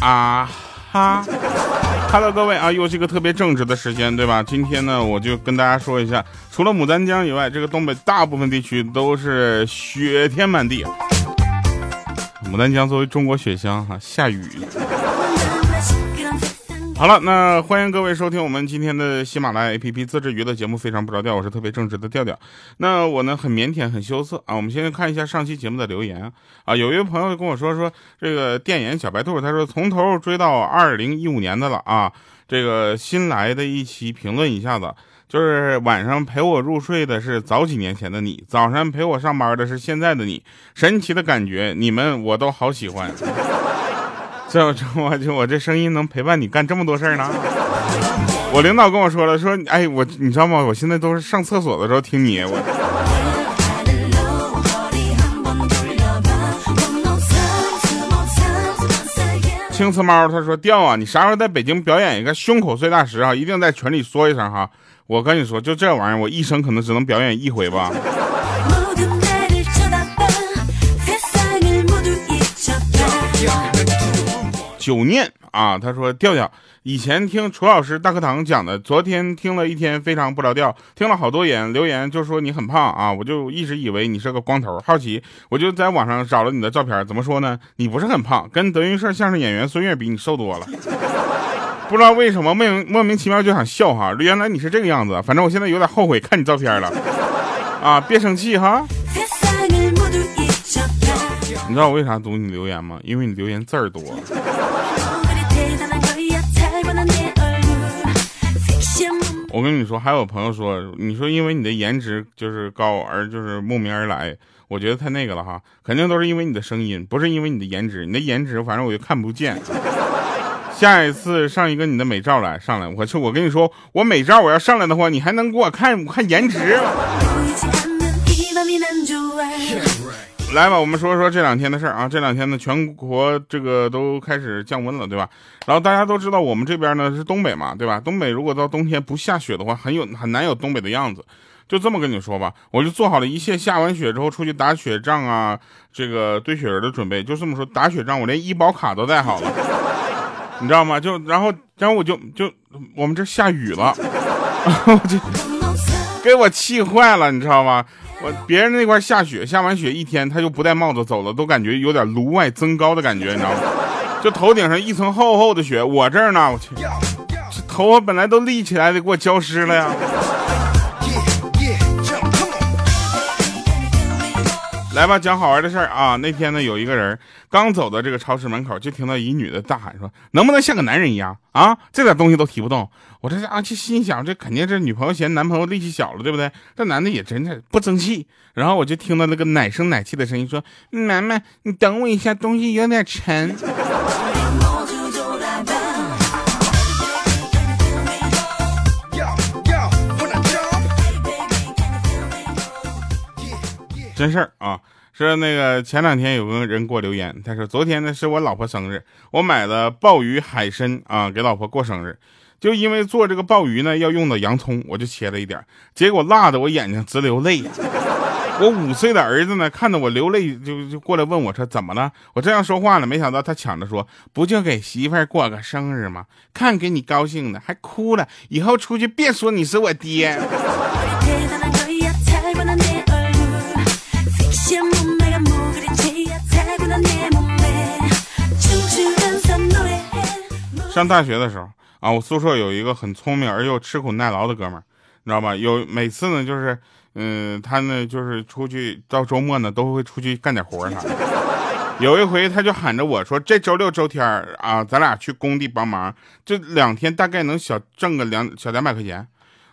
啊哈，Hello，各位啊，又是一个特别正直的时间，对吧？今天呢，我就跟大家说一下，除了牡丹江以外，这个东北大部分地区都是雪天满地。牡丹江作为中国雪乡，哈，下雨。好了，那欢迎各位收听我们今天的喜马拉雅 APP 自制娱乐节目，非常不着调，我是特别正直的调调。那我呢很腼腆，很羞涩啊。我们先看一下上期节目的留言啊。有一位朋友跟我说说这个电眼小白兔，他说从头追到二零一五年的了啊。这个新来的一期评论一下子，就是晚上陪我入睡的是早几年前的你，早上陪我上班的是现在的你，神奇的感觉，你们我都好喜欢。这我就我这声音能陪伴你干这么多事儿呢？我领导跟我说了，说哎我你知道吗？我现在都是上厕所的时候听你。我青瓷猫他说调啊，你啥时候在北京表演一个胸口碎大石啊？一定在群里说一声哈。我跟你说，就这玩意儿，我一生可能只能表演一回吧。九念啊，他说调调以前听楚老师大课堂讲的，昨天听了一天非常不着调，听了好多言留言，就说你很胖啊，我就一直以为你是个光头，好奇我就在网上找了你的照片，怎么说呢？你不是很胖，跟德云社相声演员孙越比你瘦多了，不知道为什么莫名莫名其妙就想笑哈，原来你是这个样子，反正我现在有点后悔看你照片了，啊，别生气哈。你知道我为啥读你留言吗？因为你留言字儿多。我跟你说，还有朋友说，你说因为你的颜值就是高而就是慕名而来，我觉得太那个了哈，肯定都是因为你的声音，不是因为你的颜值。你的颜值反正我就看不见。下一次上一个你的美照来上来，我去，我跟你说，我美照我要上来的话，你还能给我看看颜值？来吧，我们说说这两天的事儿啊。这两天呢，全国这个都开始降温了，对吧？然后大家都知道，我们这边呢是东北嘛，对吧？东北如果到冬天不下雪的话，很有很难有东北的样子。就这么跟你说吧，我就做好了一切下完雪之后出去打雪仗啊，这个堆雪人的准备。就这么说，打雪仗我连医保卡都带好了，你知道吗？就然后然后我就就我们这下雨了，我就给我气坏了，你知道吗？我别人那块下雪，下完雪一天他就不戴帽子走了，都感觉有点颅外增高的感觉，你知道吗？就头顶上一层厚厚的雪，我这儿呢，我去，这头发本来都立起来的，给我浇湿了呀。来吧，讲好玩的事儿啊！那天呢，有一个人刚走到这个超市门口，就听到一女的大喊说：“能不能像个男人一样啊？这点东西都提不动。”我这啊，就心想，这肯定是女朋友嫌男朋友力气小了，对不对？这男的也真的不争气。然后我就听到那个奶声奶气的声音说：“楠楠，你等我一下，东西有点沉。”真事儿啊，是那个前两天有个人给我留言，他说昨天呢是我老婆生日，我买了鲍鱼海参啊给老婆过生日，就因为做这个鲍鱼呢要用到洋葱，我就切了一点，结果辣的我眼睛直流泪呀。我五岁的儿子呢看到我流泪就就过来问我说怎么了？我这样说话呢，没想到他抢着说不就给媳妇儿过个生日吗？看给你高兴的还哭了，以后出去别说你是我爹。上大学的时候啊，我宿舍有一个很聪明而又吃苦耐劳的哥们儿，你知道吧？有每次呢，就是，嗯，他呢就是出去到周末呢都会出去干点活儿啥的。有一回他就喊着我说：“这周六周天啊，咱俩去工地帮忙，这两天大概能小挣个两小两百块钱。”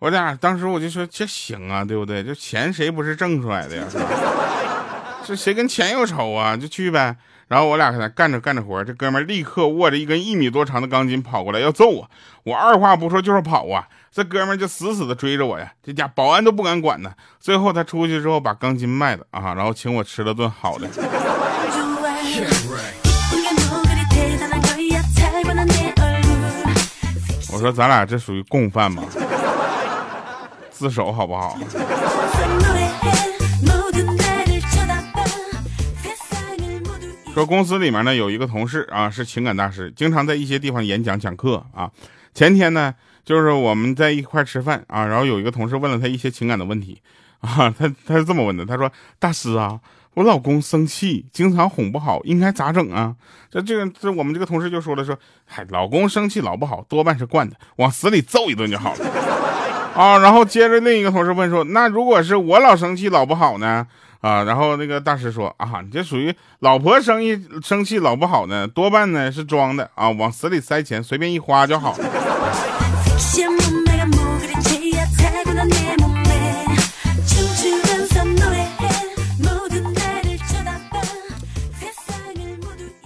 我俩当时我就说：“这行啊，对不对？这钱谁不是挣出来的呀？这谁跟钱有仇啊？就去呗。”然后我俩在那干着干着活，这哥们立刻握着一根一米多长的钢筋跑过来要揍我，我二话不说就是跑啊！这哥们就死死的追着我呀，这家保安都不敢管呢。最后他出去之后把钢筋卖了啊，然后请我吃了顿好的。我说咱俩这属于共犯吗？自首好不好？说公司里面呢有一个同事啊是情感大师，经常在一些地方演讲讲课啊。前天呢就是我们在一块吃饭啊，然后有一个同事问了他一些情感的问题啊，他他是这么问的，他说：“大师啊，我老公生气，经常哄不好，应该咋整啊？”这这个这我们这个同事就说了说：“嗨，老公生气老不好，多半是惯的，往死里揍一顿就好了。”啊，然后接着另一个同事问说：“那如果是我老生气老不好呢？”啊，然后那个大师说啊，你这属于老婆生意生气老不好呢，多半呢是装的啊，往死里塞钱，随便一花就好。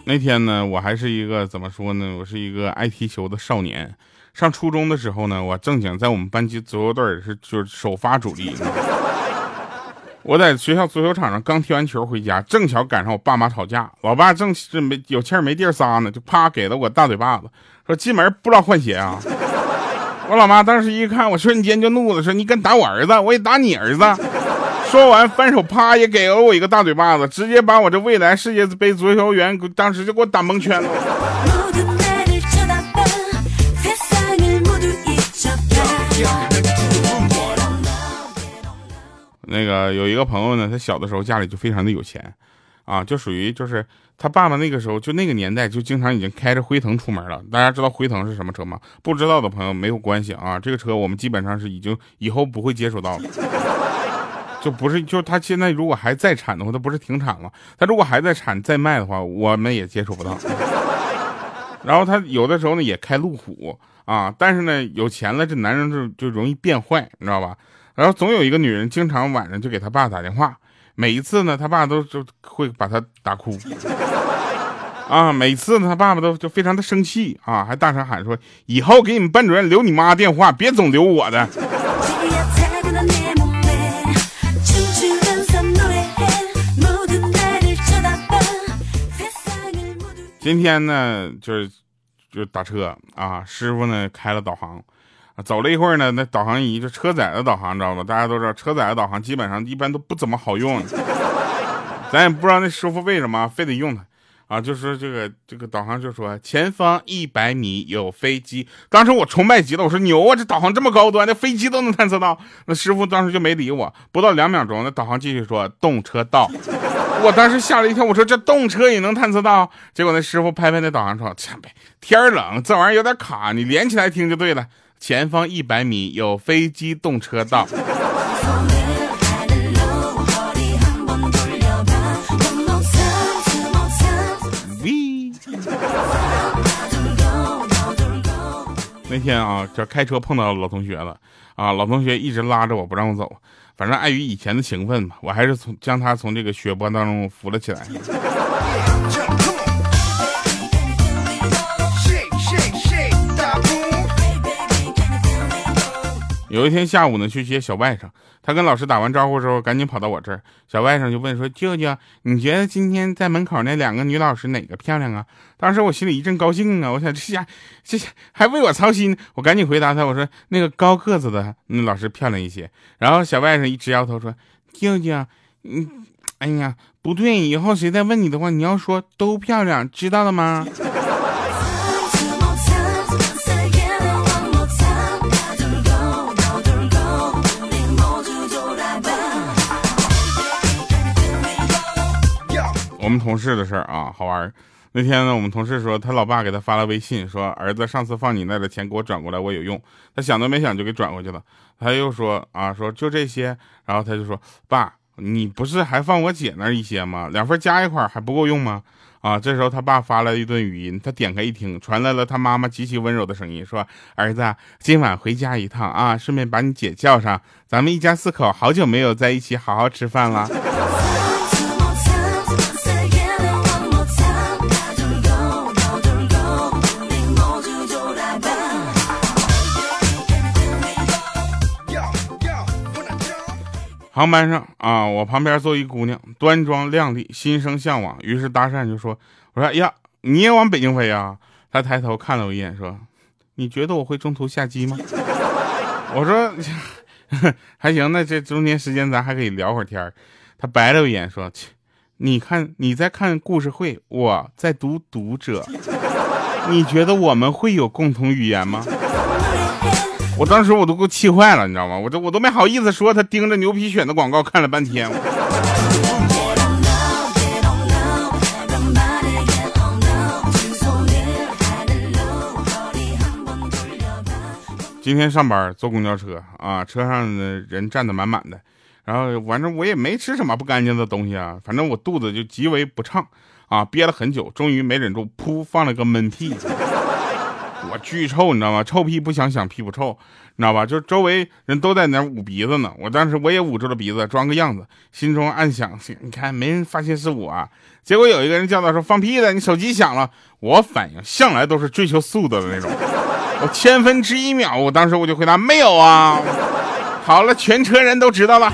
那天呢，我还是一个怎么说呢？我是一个爱踢球的少年。上初中的时候呢，我正经在我们班级足球队是就是首发主力。我在学校足球场上刚踢完球回家，正巧赶上我爸妈吵架，老爸正是没有气儿没地儿撒呢，就啪给了我大嘴巴子，说进门不知道换鞋啊！我老妈当时一看，我瞬间就怒了，说你敢打我儿子，我也打你儿子！说完反手啪也给了我一个大嘴巴子，直接把我这未来世界杯足球员当时就给我打蒙圈了。那个有一个朋友呢，他小的时候家里就非常的有钱，啊，就属于就是他爸爸那个时候就那个年代就经常已经开着辉腾出门了。大家知道辉腾是什么车吗？不知道的朋友没有关系啊，这个车我们基本上是已经以后不会接触到了，就不是就他现在如果还在产的话，他不是停产了？他如果还在产再卖的话，我们也接触不到。然后他有的时候呢也开路虎啊，但是呢有钱了，这男人就就容易变坏，你知道吧？然后总有一个女人经常晚上就给他爸打电话，每一次呢，他爸都就会把他打哭，啊，每次呢，他爸爸都就非常的生气啊，还大声喊说：“以后给你们班主任留你妈电话，别总留我的。”今天呢，就是就打车啊，师傅呢开了导航。走了一会儿呢，那导航仪就车载的导航，知道吧？大家都知道，车载的导航基本上一般都不怎么好用，咱也不知道那师傅为什么非得用它啊。就是这个这个导航就说前方一百米有飞机，当时我崇拜极了，我说牛啊，这导航这么高端，那飞机都能探测到。那师傅当时就没理我，不到两秒钟，那导航继续说动车道，我当时吓了一跳，我说这动车也能探测到？结果那师傅拍拍那导航说，切呗，天冷，这玩意儿有点卡，你连起来听就对了。前方一百米有飞机动车道。那天啊，这开车碰到老同学了啊，老同学一直拉着我不让我走，反正碍于以前的情分嘛，我还是从将他从这个血泊当中扶了起来。有一天下午呢，去接小外甥，他跟老师打完招呼之后，赶紧跑到我这儿。小外甥就问说：“舅舅，你觉得今天在门口那两个女老师哪个漂亮啊？”当时我心里一阵高兴啊，我想这下这下还为我操心，我赶紧回答他，我说：“那个高个子的那老师漂亮一些。”然后小外甥一直摇头说：“舅舅，嗯，哎呀，不对，以后谁再问你的话，你要说都漂亮，知道了吗？”我们同事的事儿啊，好玩儿。那天呢，我们同事说他老爸给他发了微信，说儿子上次放你那的钱给我转过来，我有用。他想都没想就给转过去了。他又说啊，说就这些。然后他就说爸，你不是还放我姐那一些吗？两份加一块还不够用吗？啊，这时候他爸发了一段语音，他点开一听，传来了他妈妈极其温柔的声音，说儿子今晚回家一趟啊，顺便把你姐叫上，咱们一家四口好久没有在一起好好吃饭了。航班上啊，我旁边坐一姑娘，端庄靓丽，心生向往，于是搭讪就说：“我说呀，你也往北京飞啊？”她抬头看了我一眼，说：“你觉得我会中途下机吗？”我说：“ 还行，那这中间时间咱还可以聊会儿天他白了我一眼说：“切，你看你在看故事会，我在读读者，你觉得我们会有共同语言吗？”我当时我都给我气坏了，你知道吗？我这我都没好意思说，他盯着牛皮癣的广告看了半天。今天上班坐公交车啊，车上的人站的满满的，然后反正我也没吃什么不干净的东西啊，反正我肚子就极为不畅啊，憋了很久，终于没忍住，噗放了个闷屁，我巨臭，你知道吗？臭屁不想想屁股臭，你知道吧？就周围人都在那捂鼻子呢，我当时我也捂住了鼻子，装个样子，心中暗想：你看没人发现是我。啊结果有一个人叫到说：“放屁的，你手机响了。”我反应向来都是追求速度的那种。我千分之一秒，我当时我就回答没有啊。好了，全车人都知道了。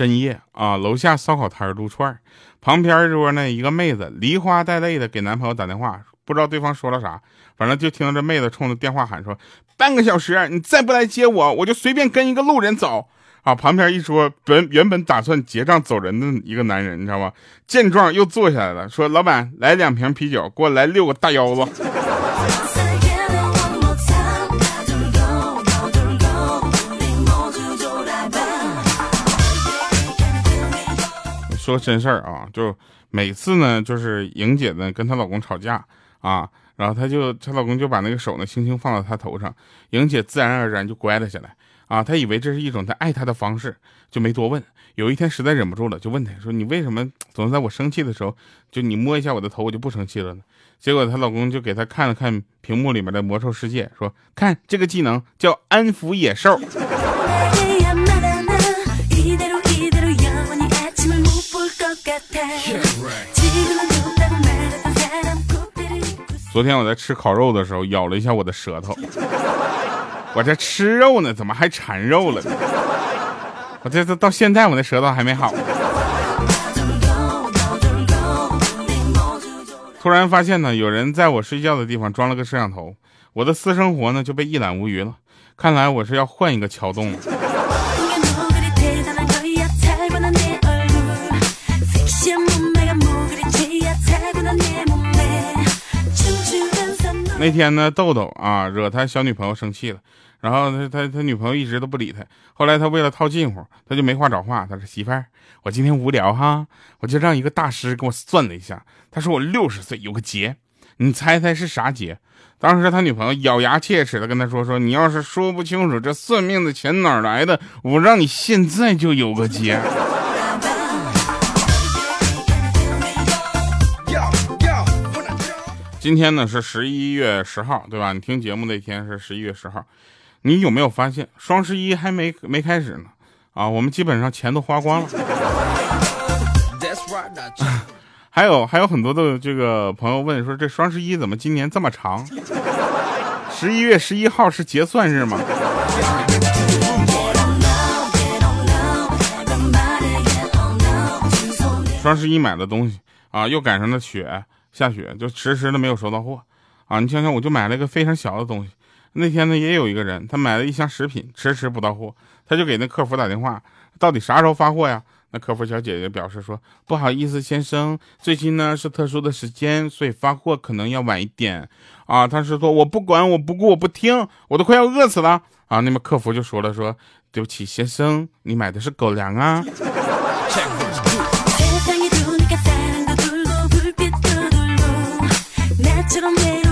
深夜啊，楼下烧烤摊撸串旁边桌呢一个妹子梨花带泪的给男朋友打电话，不知道对方说了啥，反正就听到这妹子冲着电话喊说。半个小时，你再不来接我，我就随便跟一个路人走啊！旁边一桌本原本打算结账走人的一个男人，你知道吗？见状又坐下来了，说：“老板，来两瓶啤酒，给我来六个大腰子。”说真事儿啊，就每次呢，就是莹姐呢跟她老公吵架啊。然后她就她老公就把那个手呢轻轻放到她头上，莹姐自然而然就乖了下来啊。她以为这是一种她爱她的方式，就没多问。有一天实在忍不住了，就问她说：“你为什么总在我生气的时候，就你摸一下我的头，我就不生气了呢？”结果她老公就给她看了看屏幕里面的魔兽世界，说：“看这个技能叫安抚野兽。”昨天我在吃烤肉的时候咬了一下我的舌头，我这吃肉呢，怎么还馋肉了呢？我这这到现在我那舌头还没好。突然发现呢，有人在我睡觉的地方装了个摄像头，我的私生活呢就被一览无余了。看来我是要换一个桥洞了。那天呢，豆豆啊惹他小女朋友生气了，然后他他他女朋友一直都不理他。后来他为了套近乎，他就没话找话。他说：“媳妇儿，我今天无聊哈，我就让一个大师给我算了一下。他说我六十岁有个劫，你猜猜是啥劫？”当时他女朋友咬牙切齿的跟他说：“说你要是说不清楚这算命的钱哪来的，我让你现在就有个劫。”今天呢是十一月十号，对吧？你听节目那天是十一月十号，你有没有发现双十一还没没开始呢？啊，我们基本上钱都花光了。还有还有很多的这个朋友问说，这双十一怎么今年这么长？十一月十一号是结算日吗？双十一买的东西啊，又赶上了雪。下雪就迟迟的没有收到货，啊，你想想，我就买了一个非常小的东西。那天呢，也有一个人，他买了一箱食品，迟迟不到货，他就给那客服打电话，到底啥时候发货呀？那客服小姐姐表示说，不好意思，先生，最近呢是特殊的时间，所以发货可能要晚一点。啊，他是说我不管，我不顾，我不听，我都快要饿死了。啊，那么客服就说了，说对不起，先生，你买的是狗粮啊。till I'm.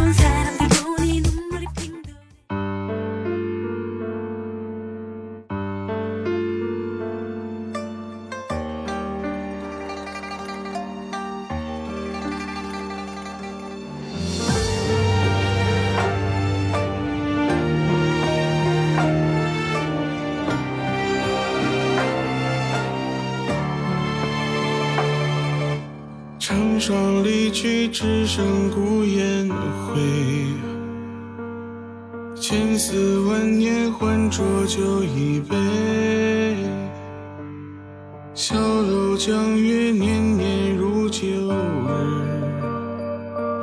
成双离去，只剩孤雁回。千丝万念，换浊酒一杯。小楼江月，年年如旧日。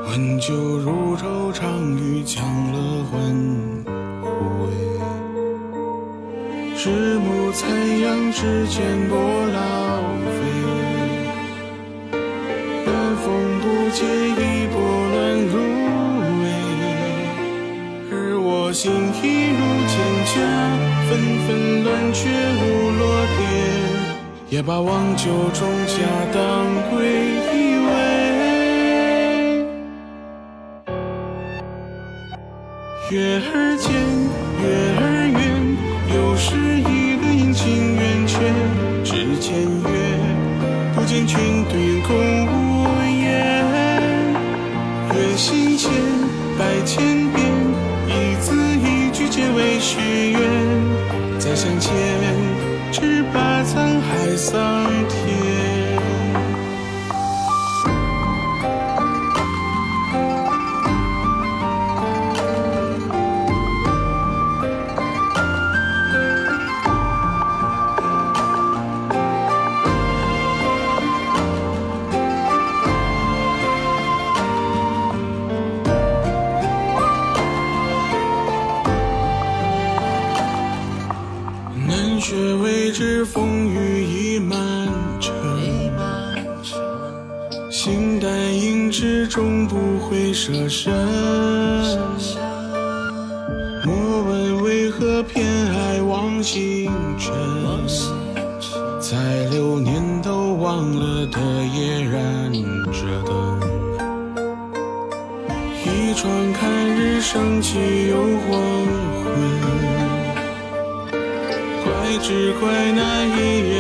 温酒如愁，长与将乐欢呼味。日暮残阳，只见波老心一如蒹葭，纷纷乱却无落点。也把忘旧种下当归一味。月儿尖，月儿圆，又是一轮阴晴圆缺。只见月，不见君对空无言。月心间，百千，皆为许愿。再相见。只把沧海桑田。始，终不会舍身。莫问为何偏爱望星辰，在流年都忘了的夜，燃着灯。一窗看日升起又黄昏。怪只怪那一眼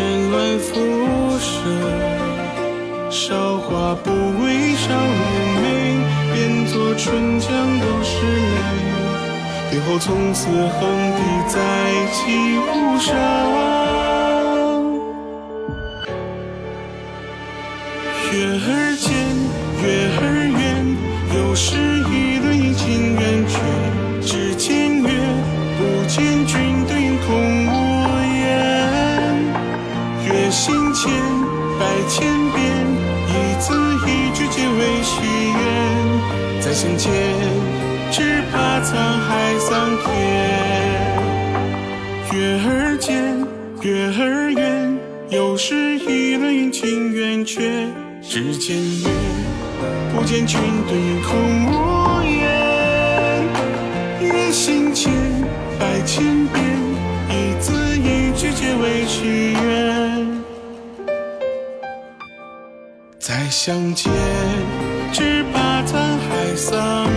春江都是泪。别后从此横笛在起无声。月儿圆，又是一轮阴晴圆缺。只见月，不见君对空无言。月心间百千遍，一字一句皆为许愿。再相见，只怕沧海桑。